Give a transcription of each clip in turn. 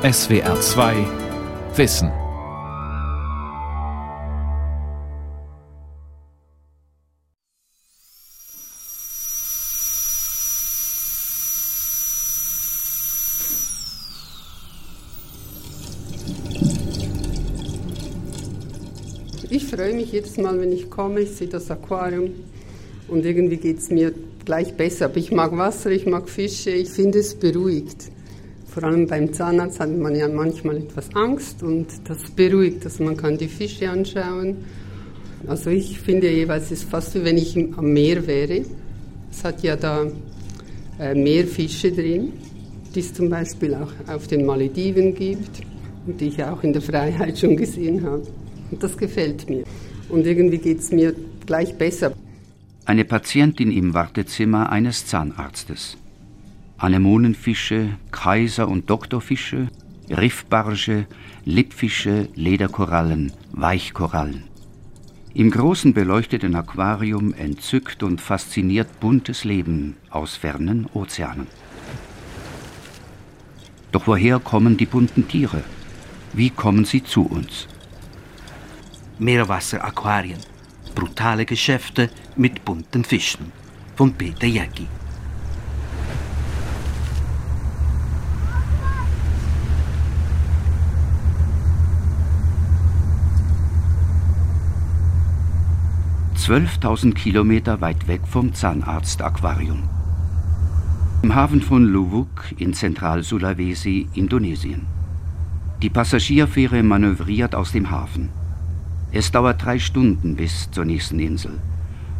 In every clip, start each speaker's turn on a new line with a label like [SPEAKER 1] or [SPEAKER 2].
[SPEAKER 1] SWR 2 Wissen.
[SPEAKER 2] Ich freue mich jedes Mal, wenn ich komme, ich sehe das Aquarium und irgendwie geht es mir gleich besser. Aber ich mag Wasser, ich mag Fische, ich finde es beruhigt. Vor allem beim Zahnarzt hat man ja manchmal etwas Angst und das beruhigt, dass man kann die Fische anschauen. Also ich finde jeweils, es ist fast wie wenn ich am Meer wäre. Es hat ja da äh, Meerfische drin, die es zum Beispiel auch auf den Malediven gibt und die ich auch in der Freiheit schon gesehen habe. Und das gefällt mir. Und irgendwie geht es mir gleich besser.
[SPEAKER 3] Eine Patientin im Wartezimmer eines Zahnarztes. Anemonenfische, Kaiser- und Doktorfische, Riffbarsche, Lippfische, Lederkorallen, Weichkorallen. Im großen beleuchteten Aquarium entzückt und fasziniert buntes Leben aus fernen Ozeanen. Doch woher kommen die bunten Tiere? Wie kommen sie zu uns?
[SPEAKER 4] Meerwasseraquarien. Brutale Geschäfte mit bunten Fischen. Von Peter Jäcki.
[SPEAKER 3] Zwölftausend Kilometer weit weg vom Zahnarzt-Aquarium. Im Hafen von Luwuk in Zentral-Sulawesi, Indonesien. Die Passagierfähre manövriert aus dem Hafen. Es dauert drei Stunden bis zur nächsten Insel.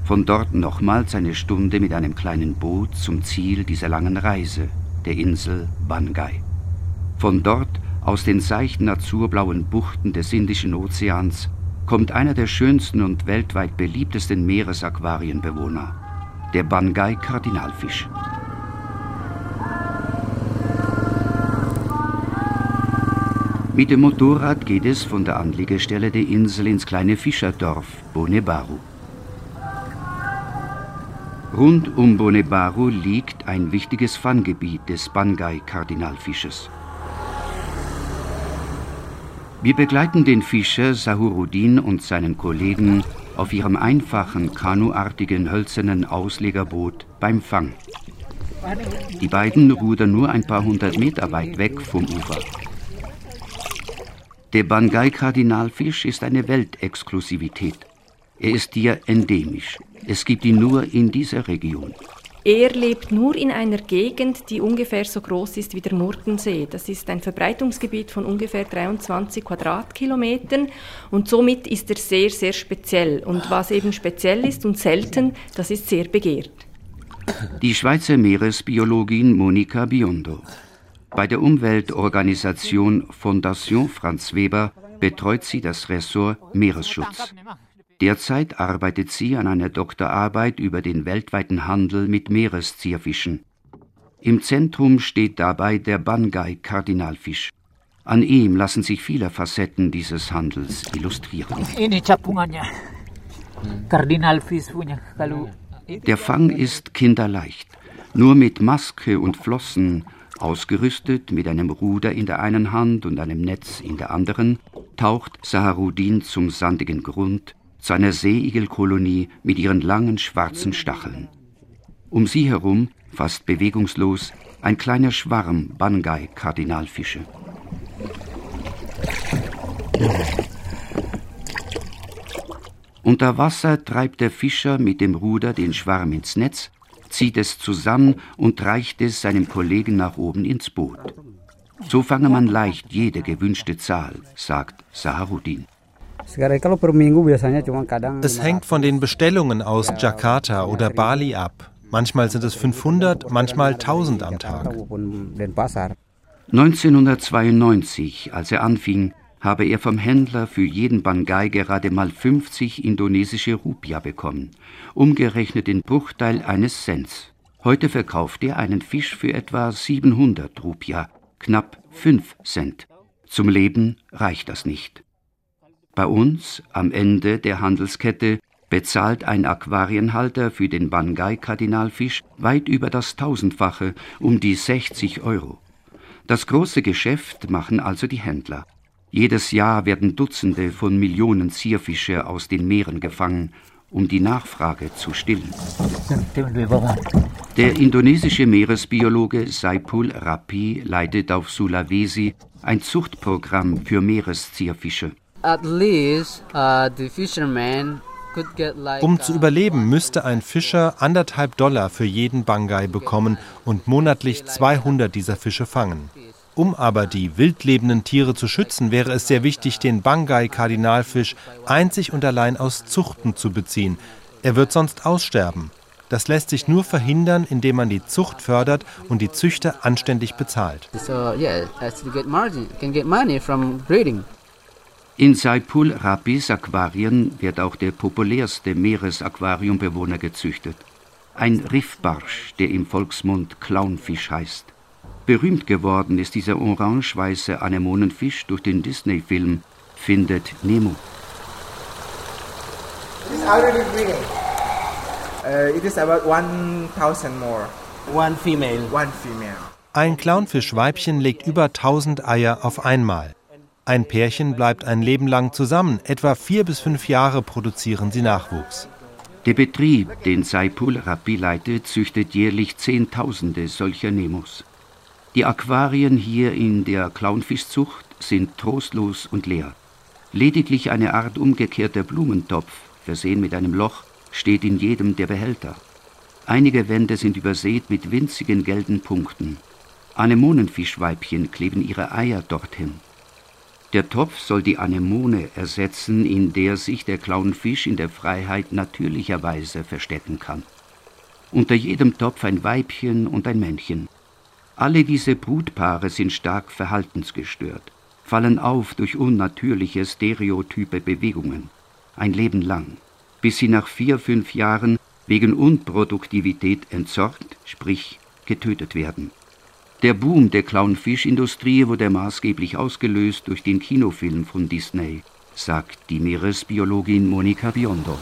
[SPEAKER 3] Von dort nochmals eine Stunde mit einem kleinen Boot zum Ziel dieser langen Reise, der Insel Bangai. Von dort, aus den seichten azurblauen Buchten des Indischen Ozeans, kommt einer der schönsten und weltweit beliebtesten Meeresaquarienbewohner, der Bangai-Kardinalfisch. Mit dem Motorrad geht es von der Anlegestelle der Insel ins kleine Fischerdorf Bonebaru. Rund um Bonebaru liegt ein wichtiges Fanggebiet des Bangai-Kardinalfisches. Wir begleiten den Fischer Sahurudin und seinen Kollegen auf ihrem einfachen, kanuartigen hölzernen Auslegerboot beim Fang. Die beiden rudern nur ein paar hundert Meter weit weg vom Ufer. Der Bangai-Kardinalfisch ist eine Weltexklusivität. Er ist hier endemisch. Es gibt ihn nur in dieser Region.
[SPEAKER 5] Er lebt nur in einer Gegend, die ungefähr so groß ist wie der Murtensee. Das ist ein Verbreitungsgebiet von ungefähr 23 Quadratkilometern und somit ist er sehr, sehr speziell. Und was eben speziell ist und selten, das ist sehr begehrt.
[SPEAKER 3] Die Schweizer Meeresbiologin Monika Biondo. Bei der Umweltorganisation Fondation Franz Weber betreut sie das Ressort Meeresschutz. Derzeit arbeitet sie an einer Doktorarbeit über den weltweiten Handel mit Meereszierfischen. Im Zentrum steht dabei der Bangai-Kardinalfisch. An ihm lassen sich viele Facetten dieses Handels illustrieren. Der Fang ist kinderleicht. Nur mit Maske und Flossen Ausgerüstet mit einem Ruder in der einen Hand und einem Netz in der anderen, taucht Saharudin zum sandigen Grund, zu einer Seeigelkolonie mit ihren langen schwarzen Stacheln. Um sie herum, fast bewegungslos, ein kleiner Schwarm Bangai-Kardinalfische. Unter Wasser treibt der Fischer mit dem Ruder den Schwarm ins Netz zieht es zusammen und reicht es seinem Kollegen nach oben ins Boot. So fange man leicht jede gewünschte Zahl, sagt Saharudin.
[SPEAKER 6] Es hängt von den Bestellungen aus Jakarta oder Bali ab. Manchmal sind es 500, manchmal 1000 am Tag.
[SPEAKER 3] 1992, als er anfing, habe er vom Händler für jeden Bangai gerade mal 50 indonesische Rupia bekommen, umgerechnet den Bruchteil eines Cents. Heute verkauft er einen Fisch für etwa 700 Rupia, knapp 5 Cent. Zum Leben reicht das nicht. Bei uns, am Ende der Handelskette, bezahlt ein Aquarienhalter für den Bangai-Kardinalfisch weit über das Tausendfache, um die 60 Euro. Das große Geschäft machen also die Händler. Jedes Jahr werden Dutzende von Millionen Zierfische aus den Meeren gefangen, um die Nachfrage zu stillen. Der indonesische Meeresbiologe Saipul Rapi leitet auf Sulawesi ein Zuchtprogramm für Meereszierfische.
[SPEAKER 6] Uh, um zu überleben, müsste ein Fischer anderthalb Dollar für jeden Bangai bekommen und monatlich 200 dieser Fische fangen. Um aber die wildlebenden Tiere zu schützen, wäre es sehr wichtig, den Bangai-Kardinalfisch einzig und allein aus Zuchten zu beziehen. Er wird sonst aussterben. Das lässt sich nur verhindern, indem man die Zucht fördert und die Züchter anständig bezahlt.
[SPEAKER 3] In Saipul Rapis Aquarien wird auch der populärste Meeresaquariumbewohner gezüchtet. Ein Riffbarsch, der im Volksmund Clownfisch heißt. Berühmt geworden ist dieser orange-weiße Anemonenfisch durch den Disney-Film Findet Nemo. It is already breeding.
[SPEAKER 6] Uh, it is about 1000 more. One female. One female. Ein Clownfischweibchen legt über 1000 Eier auf einmal. Ein Pärchen bleibt ein Leben lang zusammen. Etwa vier bis fünf Jahre produzieren sie Nachwuchs.
[SPEAKER 3] Der Betrieb, den Saipul Rapi leitet, züchtet jährlich Zehntausende solcher Nemos. Die Aquarien hier in der Clownfischzucht sind trostlos und leer. Lediglich eine Art umgekehrter Blumentopf, versehen mit einem Loch, steht in jedem der Behälter. Einige Wände sind übersät mit winzigen gelben Punkten. Anemonenfischweibchen kleben ihre Eier dorthin. Der Topf soll die Anemone ersetzen, in der sich der Clownfisch in der Freiheit natürlicherweise verstecken kann. Unter jedem Topf ein Weibchen und ein Männchen. Alle diese Brutpaare sind stark verhaltensgestört, fallen auf durch unnatürliche stereotype Bewegungen, ein Leben lang, bis sie nach vier, fünf Jahren wegen Unproduktivität entsorgt, sprich getötet werden. Der Boom der Clownfischindustrie wurde maßgeblich ausgelöst durch den Kinofilm von Disney, sagt die Meeresbiologin Monika Biondo.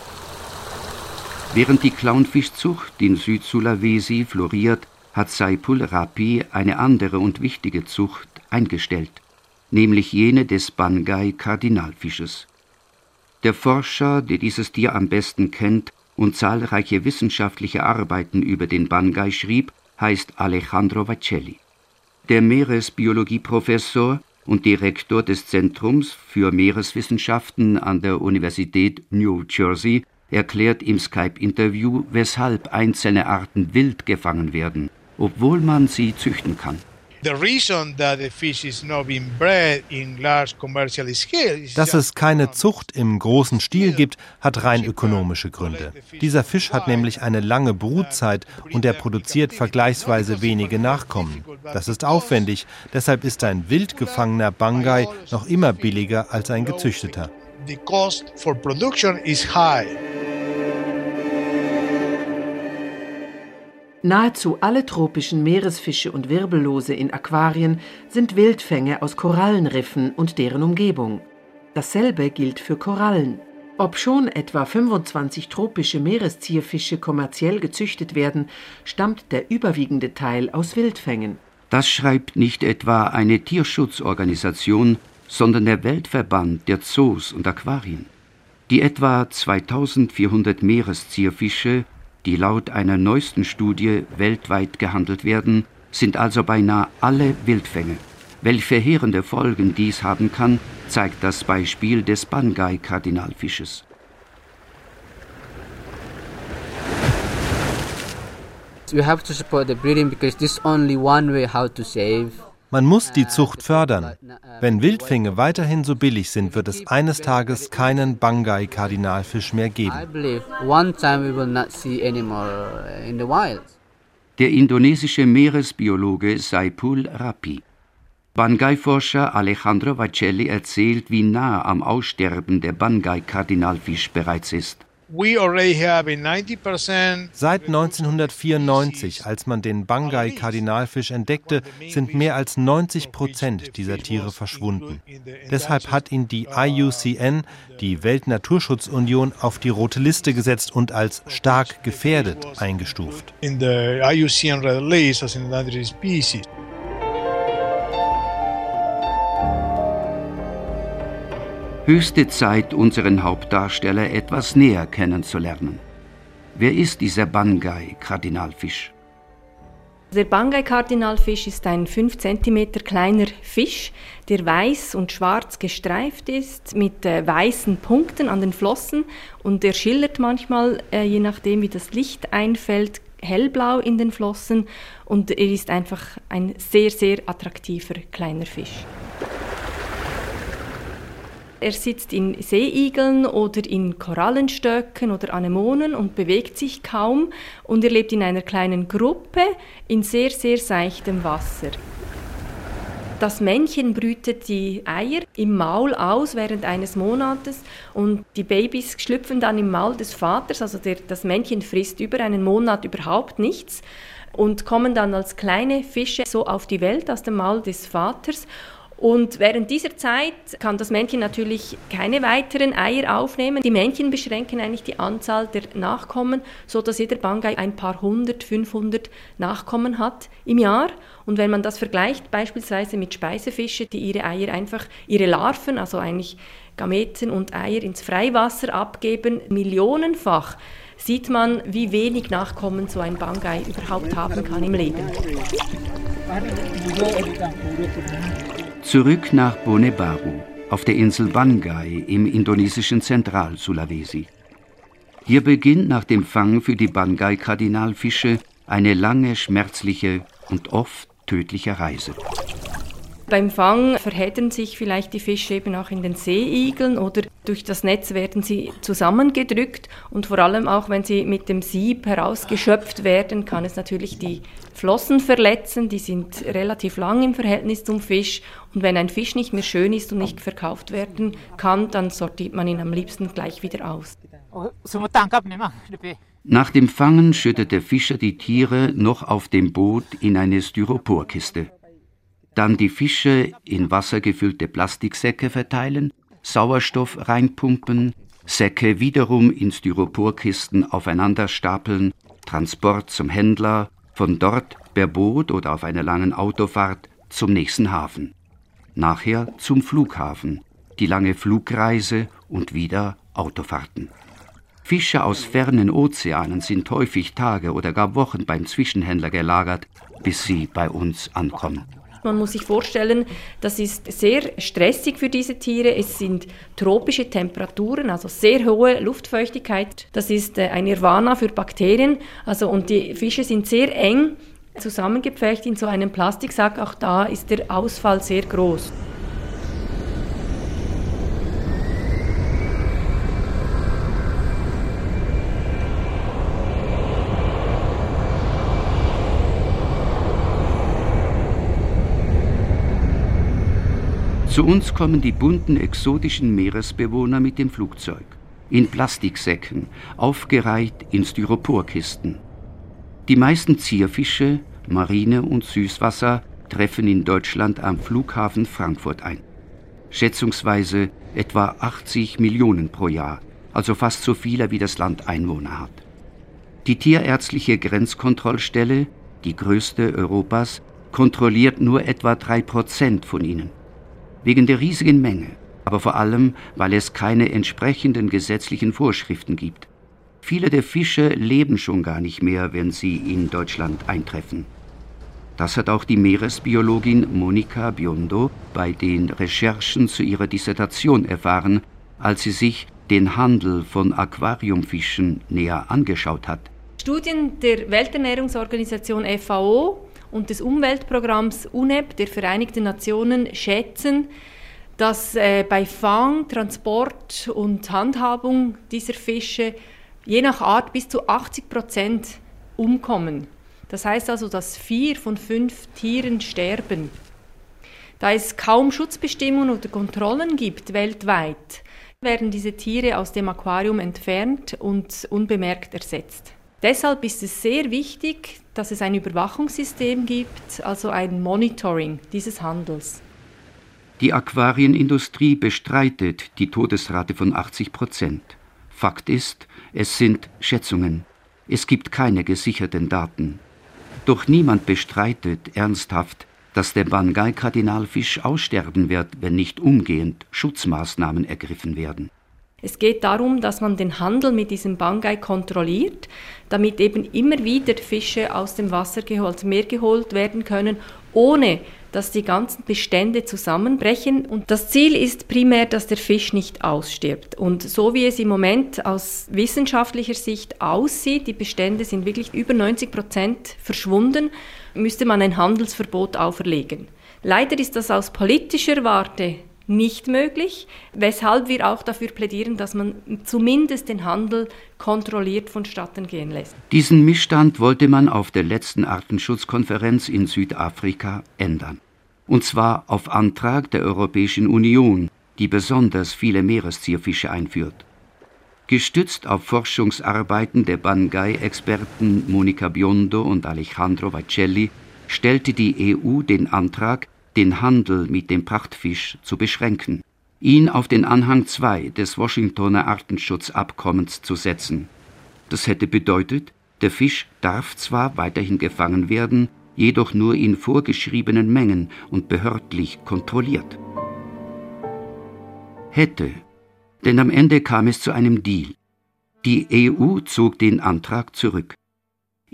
[SPEAKER 3] Während die Clownfischzucht in Südsulawesi floriert, hat Saipul Rapi eine andere und wichtige Zucht eingestellt, nämlich jene des Bangai-Kardinalfisches. Der Forscher, der dieses Tier am besten kennt und zahlreiche wissenschaftliche Arbeiten über den Bangai schrieb, heißt Alejandro Vacelli. Der Meeresbiologieprofessor und Direktor des Zentrums für Meereswissenschaften an der Universität New Jersey erklärt im Skype-Interview, weshalb einzelne Arten wild gefangen werden obwohl man sie züchten kann.
[SPEAKER 6] Dass es keine Zucht im großen Stil gibt, hat rein ökonomische Gründe. Dieser Fisch hat nämlich eine lange Brutzeit und er produziert vergleichsweise wenige Nachkommen. Das ist aufwendig, deshalb ist ein wild gefangener Bangai noch immer billiger als ein gezüchteter. The cost for production is high.
[SPEAKER 7] Nahezu alle tropischen Meeresfische und Wirbellose in Aquarien sind Wildfänge aus Korallenriffen und deren Umgebung. Dasselbe gilt für Korallen. Obschon etwa 25 tropische Meereszierfische kommerziell gezüchtet werden, stammt der überwiegende Teil aus Wildfängen.
[SPEAKER 3] Das schreibt nicht etwa eine Tierschutzorganisation, sondern der Weltverband der Zoos und Aquarien. Die etwa 2400 Meereszierfische die laut einer neuesten Studie weltweit gehandelt werden, sind also beinahe alle Wildfänge. Welche verheerende Folgen dies haben kann, zeigt das Beispiel des Bangai-Kardinalfisches.
[SPEAKER 6] We have to support the breeding because this is only one way how to save man muss die Zucht fördern. Wenn Wildfänge weiterhin so billig sind, wird es eines Tages keinen Bangai-Kardinalfisch mehr geben.
[SPEAKER 3] Der indonesische Meeresbiologe Saipul Rapi. Bangai-Forscher Alejandro Vacelli erzählt, wie nah am Aussterben der Bangai-Kardinalfisch bereits ist.
[SPEAKER 6] Seit 1994, als man den Bangai-Kardinalfisch entdeckte, sind mehr als 90 Prozent dieser Tiere verschwunden. Deshalb hat ihn die IUCN, die Weltnaturschutzunion, auf die rote Liste gesetzt und als stark gefährdet eingestuft. In the IUCN red list as an endangered species.
[SPEAKER 3] Höchste Zeit, unseren Hauptdarsteller etwas näher kennenzulernen. Wer ist dieser Bangai-Kardinalfisch?
[SPEAKER 5] Der Bangai-Kardinalfisch ist ein 5 cm kleiner Fisch, der weiß und schwarz gestreift ist, mit äh, weißen Punkten an den Flossen und der schillert manchmal, äh, je nachdem wie das Licht einfällt, hellblau in den Flossen und er ist einfach ein sehr, sehr attraktiver kleiner Fisch. Er sitzt in Seeigeln oder in Korallenstöcken oder Anemonen und bewegt sich kaum und er lebt in einer kleinen Gruppe in sehr, sehr seichtem Wasser. Das Männchen brütet die Eier im Maul aus während eines Monates und die Babys schlüpfen dann im Maul des Vaters. Also der, das Männchen frisst über einen Monat überhaupt nichts und kommen dann als kleine Fische so auf die Welt aus dem Maul des Vaters und während dieser Zeit kann das Männchen natürlich keine weiteren Eier aufnehmen. Die Männchen beschränken eigentlich die Anzahl der Nachkommen, so dass jeder Bangai ein paar hundert, 500 Nachkommen hat im Jahr. Und wenn man das vergleicht beispielsweise mit Speisefischen, die ihre Eier einfach, ihre Larven, also eigentlich Gameten und Eier ins Freiwasser abgeben, millionenfach, sieht man, wie wenig Nachkommen so ein Bangai überhaupt haben kann im Leben.
[SPEAKER 3] Zurück nach Bonebaru, auf der Insel Bangai im indonesischen Zentral-Sulawesi. Hier beginnt nach dem Fang für die Bangai-Kardinalfische eine lange, schmerzliche und oft tödliche Reise.
[SPEAKER 5] Beim Fang verheddern sich vielleicht die Fische eben auch in den Seeigeln oder durch das Netz werden sie zusammengedrückt und vor allem auch wenn sie mit dem Sieb herausgeschöpft werden, kann es natürlich die Flossen verletzen, die sind relativ lang im Verhältnis zum Fisch und wenn ein Fisch nicht mehr schön ist und nicht verkauft werden kann, dann sortiert man ihn am liebsten gleich wieder aus.
[SPEAKER 3] Nach dem Fangen schüttet der Fischer die Tiere noch auf dem Boot in eine Styroporkiste dann die Fische in wassergefüllte Plastiksäcke verteilen, Sauerstoff reinpumpen, Säcke wiederum in Styroporkisten aufeinander stapeln, Transport zum Händler, von dort per Boot oder auf einer langen Autofahrt zum nächsten Hafen. Nachher zum Flughafen, die lange Flugreise und wieder Autofahrten. Fische aus fernen Ozeanen sind häufig Tage oder gar Wochen beim Zwischenhändler gelagert, bis sie bei uns ankommen.
[SPEAKER 5] Man muss sich vorstellen, das ist sehr stressig für diese Tiere. Es sind tropische Temperaturen, also sehr hohe Luftfeuchtigkeit. Das ist äh, ein Nirvana für Bakterien. Also, und die Fische sind sehr eng zusammengepfercht in so einem Plastiksack. Auch da ist der Ausfall sehr groß.
[SPEAKER 3] Zu uns kommen die bunten exotischen Meeresbewohner mit dem Flugzeug. In Plastiksäcken, aufgereiht in Styroporkisten. Die meisten Zierfische, Marine und Süßwasser treffen in Deutschland am Flughafen Frankfurt ein. Schätzungsweise etwa 80 Millionen pro Jahr, also fast so viele wie das Land Einwohner hat. Die Tierärztliche Grenzkontrollstelle, die größte Europas, kontrolliert nur etwa drei Prozent von ihnen wegen der riesigen Menge, aber vor allem, weil es keine entsprechenden gesetzlichen Vorschriften gibt. Viele der Fische leben schon gar nicht mehr, wenn sie in Deutschland eintreffen. Das hat auch die Meeresbiologin Monika Biondo bei den Recherchen zu ihrer Dissertation erfahren, als sie sich den Handel von Aquariumfischen näher angeschaut hat.
[SPEAKER 5] Studien der Welternährungsorganisation FAO und des Umweltprogramms UNEP der Vereinigten Nationen schätzen, dass äh, bei Fang, Transport und Handhabung dieser Fische je nach Art bis zu 80 Prozent umkommen. Das heißt also, dass vier von fünf Tieren sterben. Da es kaum Schutzbestimmungen oder Kontrollen gibt weltweit, werden diese Tiere aus dem Aquarium entfernt und unbemerkt ersetzt. Deshalb ist es sehr wichtig, dass es ein Überwachungssystem gibt, also ein Monitoring dieses Handels.
[SPEAKER 3] Die Aquarienindustrie bestreitet die Todesrate von 80 Prozent. Fakt ist, es sind Schätzungen. Es gibt keine gesicherten Daten. Doch niemand bestreitet ernsthaft, dass der Bangai-Kardinalfisch aussterben wird, wenn nicht umgehend Schutzmaßnahmen ergriffen werden.
[SPEAKER 5] Es geht darum, dass man den Handel mit diesem Bangai kontrolliert, damit eben immer wieder Fische aus dem Wasser geholt, Meer geholt werden können, ohne dass die ganzen Bestände zusammenbrechen. Und das Ziel ist primär, dass der Fisch nicht ausstirbt. Und so wie es im Moment aus wissenschaftlicher Sicht aussieht, die Bestände sind wirklich über 90 Prozent verschwunden, müsste man ein Handelsverbot auferlegen. Leider ist das aus politischer Warte nicht möglich, weshalb wir auch dafür plädieren, dass man zumindest den Handel kontrolliert vonstatten gehen lässt.
[SPEAKER 3] Diesen Missstand wollte man auf der letzten Artenschutzkonferenz in Südafrika ändern und zwar auf Antrag der Europäischen Union, die besonders viele Meereszierfische einführt. Gestützt auf Forschungsarbeiten der Bangai-Experten Monica Biondo und Alejandro Vacelli stellte die EU den Antrag, den Handel mit dem Prachtfisch zu beschränken, ihn auf den Anhang 2 des Washingtoner Artenschutzabkommens zu setzen. Das hätte bedeutet, der Fisch darf zwar weiterhin gefangen werden, jedoch nur in vorgeschriebenen Mengen und behördlich kontrolliert. Hätte, denn am Ende kam es zu einem Deal. Die EU zog den Antrag zurück.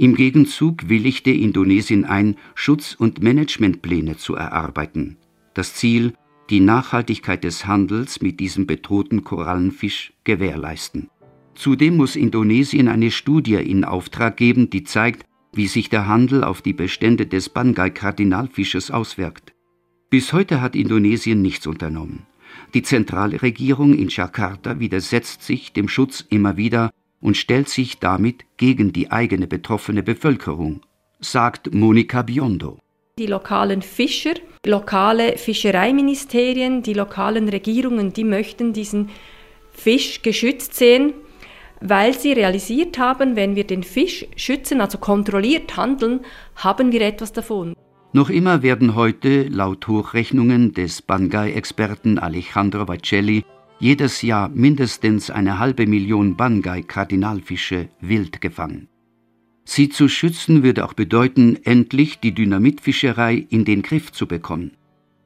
[SPEAKER 3] Im Gegenzug willigte Indonesien ein, Schutz- und Managementpläne zu erarbeiten. Das Ziel, die Nachhaltigkeit des Handels mit diesem bedrohten Korallenfisch gewährleisten. Zudem muss Indonesien eine Studie in Auftrag geben, die zeigt, wie sich der Handel auf die Bestände des Bangai-Kardinalfisches auswirkt. Bis heute hat Indonesien nichts unternommen. Die Zentralregierung in Jakarta widersetzt sich dem Schutz immer wieder und stellt sich damit gegen die eigene betroffene Bevölkerung, sagt Monika Biondo.
[SPEAKER 5] Die lokalen Fischer, lokale Fischereiministerien, die lokalen Regierungen, die möchten diesen Fisch geschützt sehen weil sie realisiert haben, wenn wir den Fisch schützen, also kontrolliert handeln, haben wir etwas davon.
[SPEAKER 3] Noch immer werden heute, laut Hochrechnungen des Bangai-Experten Alejandro Vacelli, jedes Jahr mindestens eine halbe Million Bangai-Kardinalfische wild gefangen. Sie zu schützen würde auch bedeuten, endlich die Dynamitfischerei in den Griff zu bekommen.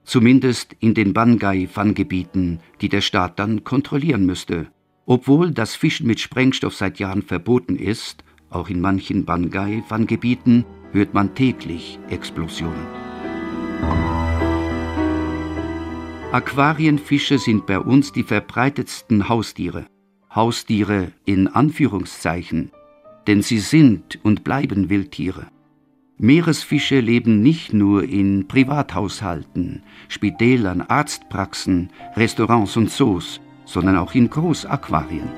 [SPEAKER 3] Zumindest in den Bangai-Fanggebieten, die der Staat dann kontrollieren müsste obwohl das Fischen mit Sprengstoff seit Jahren verboten ist, auch in manchen Bangai-Fanggebieten hört man täglich Explosionen. Aquarienfische sind bei uns die verbreitetsten Haustiere. Haustiere in Anführungszeichen, denn sie sind und bleiben Wildtiere. Meeresfische leben nicht nur in Privathaushalten, Spitälern, Arztpraxen, Restaurants und Zoos, sondern auch in Großaquarien.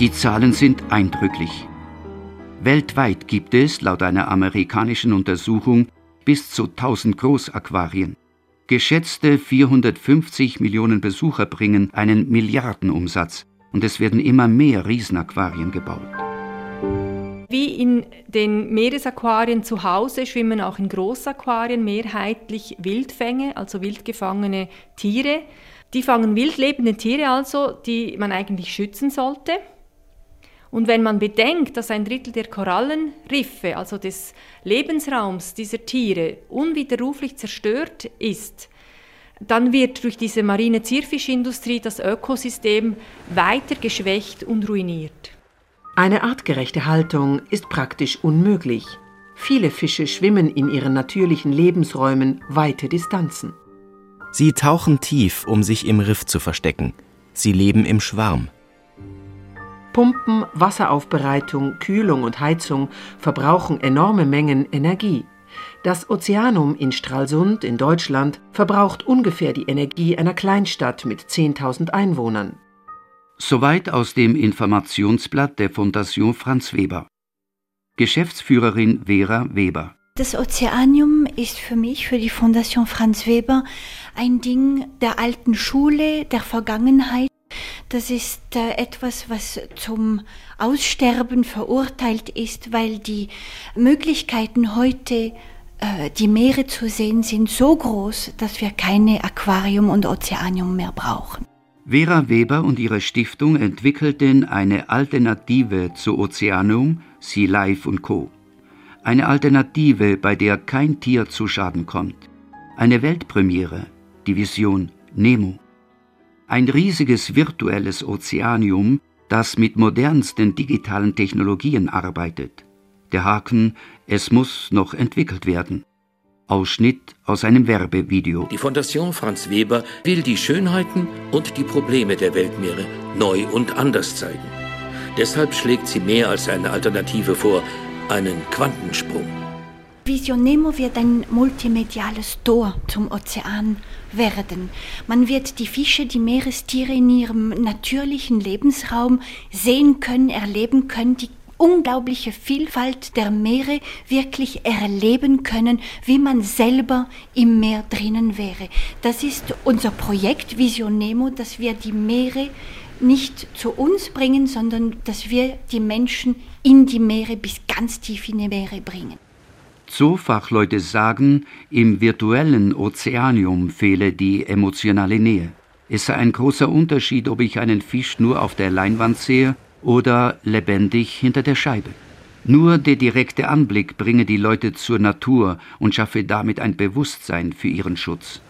[SPEAKER 3] Die Zahlen sind eindrücklich. Weltweit gibt es, laut einer amerikanischen Untersuchung, bis zu 1000 Großaquarien. Geschätzte 450 Millionen Besucher bringen einen Milliardenumsatz und es werden immer mehr Riesenaquarien gebaut.
[SPEAKER 5] Wie in den Meeresaquarien zu Hause schwimmen auch in Großaquarien mehrheitlich Wildfänge, also wildgefangene Tiere. Die fangen wildlebende Tiere also, die man eigentlich schützen sollte. Und wenn man bedenkt, dass ein Drittel der Korallenriffe, also des Lebensraums dieser Tiere, unwiderruflich zerstört ist, dann wird durch diese marine Zierfischindustrie das Ökosystem weiter geschwächt und ruiniert.
[SPEAKER 7] Eine artgerechte Haltung ist praktisch unmöglich. Viele Fische schwimmen in ihren natürlichen Lebensräumen weite Distanzen.
[SPEAKER 8] Sie tauchen tief, um sich im Riff zu verstecken. Sie leben im Schwarm.
[SPEAKER 7] Pumpen, Wasseraufbereitung, Kühlung und Heizung verbrauchen enorme Mengen Energie. Das Ozeanum in Stralsund in Deutschland verbraucht ungefähr die Energie einer Kleinstadt mit 10.000 Einwohnern.
[SPEAKER 3] Soweit aus dem Informationsblatt der Fondation Franz Weber. Geschäftsführerin Vera Weber.
[SPEAKER 9] Das Ozeanium ist für mich, für die Fondation Franz Weber, ein Ding der alten Schule, der Vergangenheit. Das ist äh, etwas, was zum Aussterben verurteilt ist, weil die Möglichkeiten heute, äh, die Meere zu sehen, sind so groß, dass wir keine Aquarium und Ozeanium mehr brauchen.
[SPEAKER 3] Vera Weber und ihre Stiftung entwickelten eine Alternative zu Ozeanum, Sea Life und Co. Eine Alternative, bei der kein Tier zu Schaden kommt. Eine Weltpremiere, die Vision Nemo. Ein riesiges virtuelles Ozeanium, das mit modernsten digitalen Technologien arbeitet. Der Haken, es muss noch entwickelt werden. Ausschnitt aus einem Werbevideo.
[SPEAKER 10] Die Fondation Franz Weber will die Schönheiten und die Probleme der Weltmeere neu und anders zeigen. Deshalb schlägt sie mehr als eine Alternative vor, einen Quantensprung.
[SPEAKER 9] Vision Nemo wird ein multimediales Tor zum Ozean werden. Man wird die Fische, die Meerestiere in ihrem natürlichen Lebensraum sehen können, erleben können, die unglaubliche Vielfalt der Meere wirklich erleben können, wie man selber im Meer drinnen wäre. Das ist unser Projekt Vision Nemo, dass wir die Meere nicht zu uns bringen, sondern dass wir die Menschen in die Meere bis ganz tief in die Meere bringen.
[SPEAKER 3] Zoofachleute sagen, im virtuellen Ozeanium fehle die emotionale Nähe. Es sei ein großer Unterschied, ob ich einen Fisch nur auf der Leinwand sehe oder lebendig hinter der Scheibe. Nur der direkte Anblick bringe die Leute zur Natur und schaffe damit ein Bewusstsein für ihren Schutz.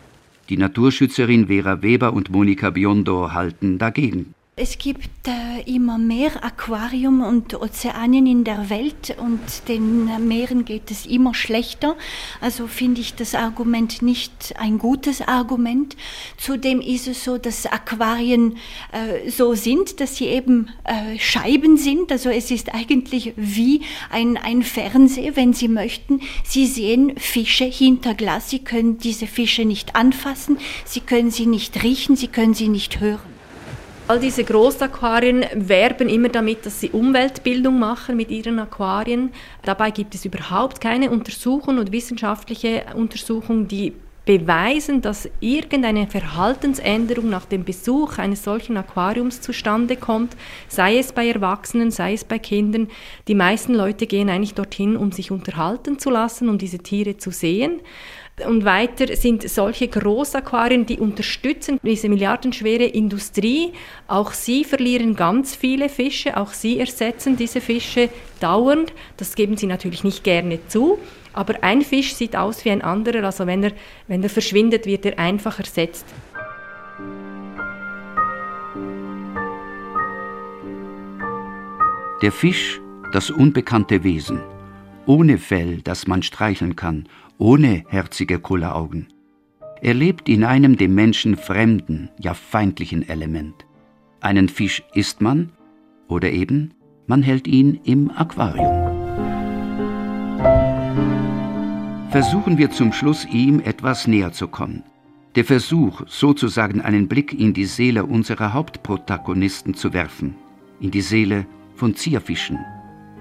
[SPEAKER 3] Die Naturschützerin Vera Weber und Monika Biondo halten dagegen.
[SPEAKER 9] Es gibt äh, immer mehr Aquarium und Ozeanien in der Welt und den Meeren geht es immer schlechter. Also finde ich das Argument nicht ein gutes Argument. Zudem ist es so, dass Aquarien äh, so sind, dass sie eben äh, Scheiben sind. Also es ist eigentlich wie ein, ein Fernseher, wenn Sie möchten. Sie sehen Fische hinter Glas. Sie können diese Fische nicht anfassen, Sie können sie nicht riechen, Sie können sie nicht hören.
[SPEAKER 5] All diese Großaquarien werben immer damit, dass sie Umweltbildung machen mit ihren Aquarien. Dabei gibt es überhaupt keine Untersuchung und wissenschaftliche Untersuchung, die beweisen, dass irgendeine Verhaltensänderung nach dem Besuch eines solchen Aquariums zustande kommt, sei es bei Erwachsenen, sei es bei Kindern. Die meisten Leute gehen eigentlich dorthin, um sich unterhalten zu lassen, um diese Tiere zu sehen. Und weiter sind solche Großaquarien, die unterstützen diese milliardenschwere Industrie. Auch sie verlieren ganz viele Fische, auch sie ersetzen diese Fische dauernd. Das geben sie natürlich nicht gerne zu. Aber ein Fisch sieht aus wie ein anderer, also wenn er, wenn er verschwindet, wird er einfach ersetzt.
[SPEAKER 3] Der Fisch, das unbekannte Wesen, ohne Fell, das man streicheln kann, ohne herzige Kulleraugen. Er lebt in einem dem Menschen fremden, ja feindlichen Element. Einen Fisch isst man oder eben man hält ihn im Aquarium. Versuchen wir zum Schluss ihm etwas näher zu kommen. Der Versuch, sozusagen einen Blick in die Seele unserer Hauptprotagonisten zu werfen, in die Seele von Zierfischen.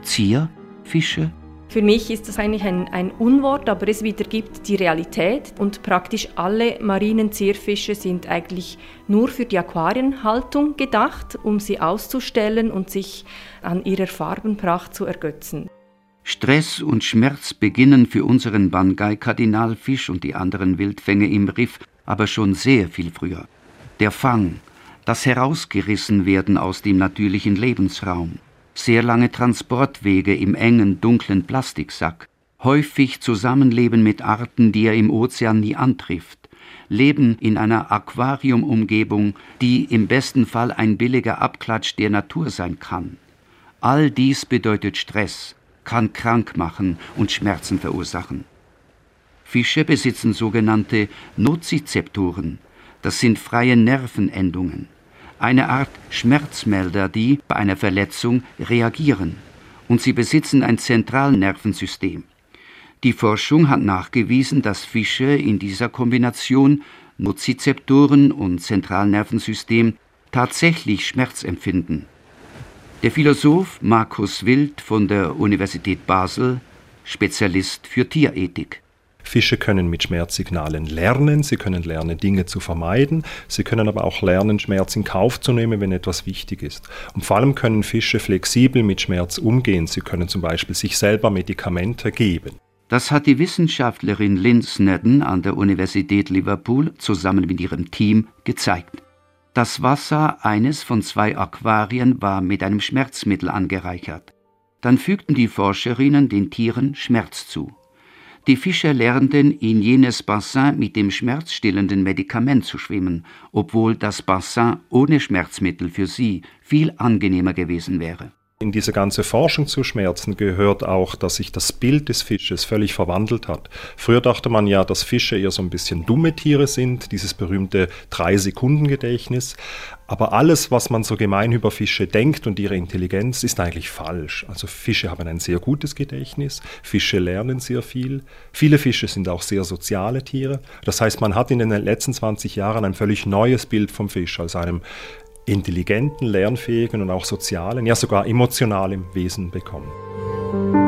[SPEAKER 3] Zierfische
[SPEAKER 5] für mich ist das eigentlich ein, ein, Unwort, aber es wiedergibt die Realität und praktisch alle marinen Zierfische sind eigentlich nur für die Aquarienhaltung gedacht, um sie auszustellen und sich an ihrer Farbenpracht zu ergötzen.
[SPEAKER 3] Stress und Schmerz beginnen für unseren Bangai-Kardinalfisch und die anderen Wildfänge im Riff aber schon sehr viel früher. Der Fang, das Herausgerissenwerden aus dem natürlichen Lebensraum, sehr lange Transportwege im engen, dunklen Plastiksack, häufig Zusammenleben mit Arten, die er im Ozean nie antrifft, Leben in einer Aquariumumgebung, die im besten Fall ein billiger Abklatsch der Natur sein kann. All dies bedeutet Stress, kann krank machen und Schmerzen verursachen. Fische besitzen sogenannte Nozizeptoren, das sind freie Nervenendungen eine Art Schmerzmelder, die bei einer Verletzung reagieren. Und sie besitzen ein Zentralnervensystem. Die Forschung hat nachgewiesen, dass Fische in dieser Kombination Nozizeptoren und Zentralnervensystem tatsächlich Schmerz empfinden. Der Philosoph Markus Wild von der Universität Basel, Spezialist für Tierethik.
[SPEAKER 11] Fische können mit Schmerzsignalen lernen, sie können lernen, Dinge zu vermeiden, sie können aber auch lernen, Schmerz in Kauf zu nehmen, wenn etwas wichtig ist. Und vor allem können Fische flexibel mit Schmerz umgehen. Sie können zum Beispiel sich selber Medikamente geben.
[SPEAKER 3] Das hat die Wissenschaftlerin Lynn Snedden an der Universität Liverpool zusammen mit ihrem Team gezeigt. Das Wasser eines von zwei Aquarien war mit einem Schmerzmittel angereichert. Dann fügten die Forscherinnen den Tieren Schmerz zu. Die Fische lernten in jenes Bassin mit dem schmerzstillenden Medikament zu schwimmen, obwohl das Bassin ohne Schmerzmittel für sie viel angenehmer gewesen wäre.
[SPEAKER 11] In diese ganze Forschung zu Schmerzen gehört auch, dass sich das Bild des Fisches völlig verwandelt hat. Früher dachte man ja, dass Fische eher so ein bisschen dumme Tiere sind, dieses berühmte Drei-Sekunden-Gedächtnis. Aber alles, was man so gemein über Fische denkt und ihre Intelligenz, ist eigentlich falsch. Also Fische haben ein sehr gutes Gedächtnis, Fische lernen sehr viel. Viele Fische sind auch sehr soziale Tiere. Das heißt, man hat in den letzten 20 Jahren ein völlig neues Bild vom Fisch als einem intelligenten, lernfähigen und auch sozialen, ja sogar emotionalen Wesen bekommen.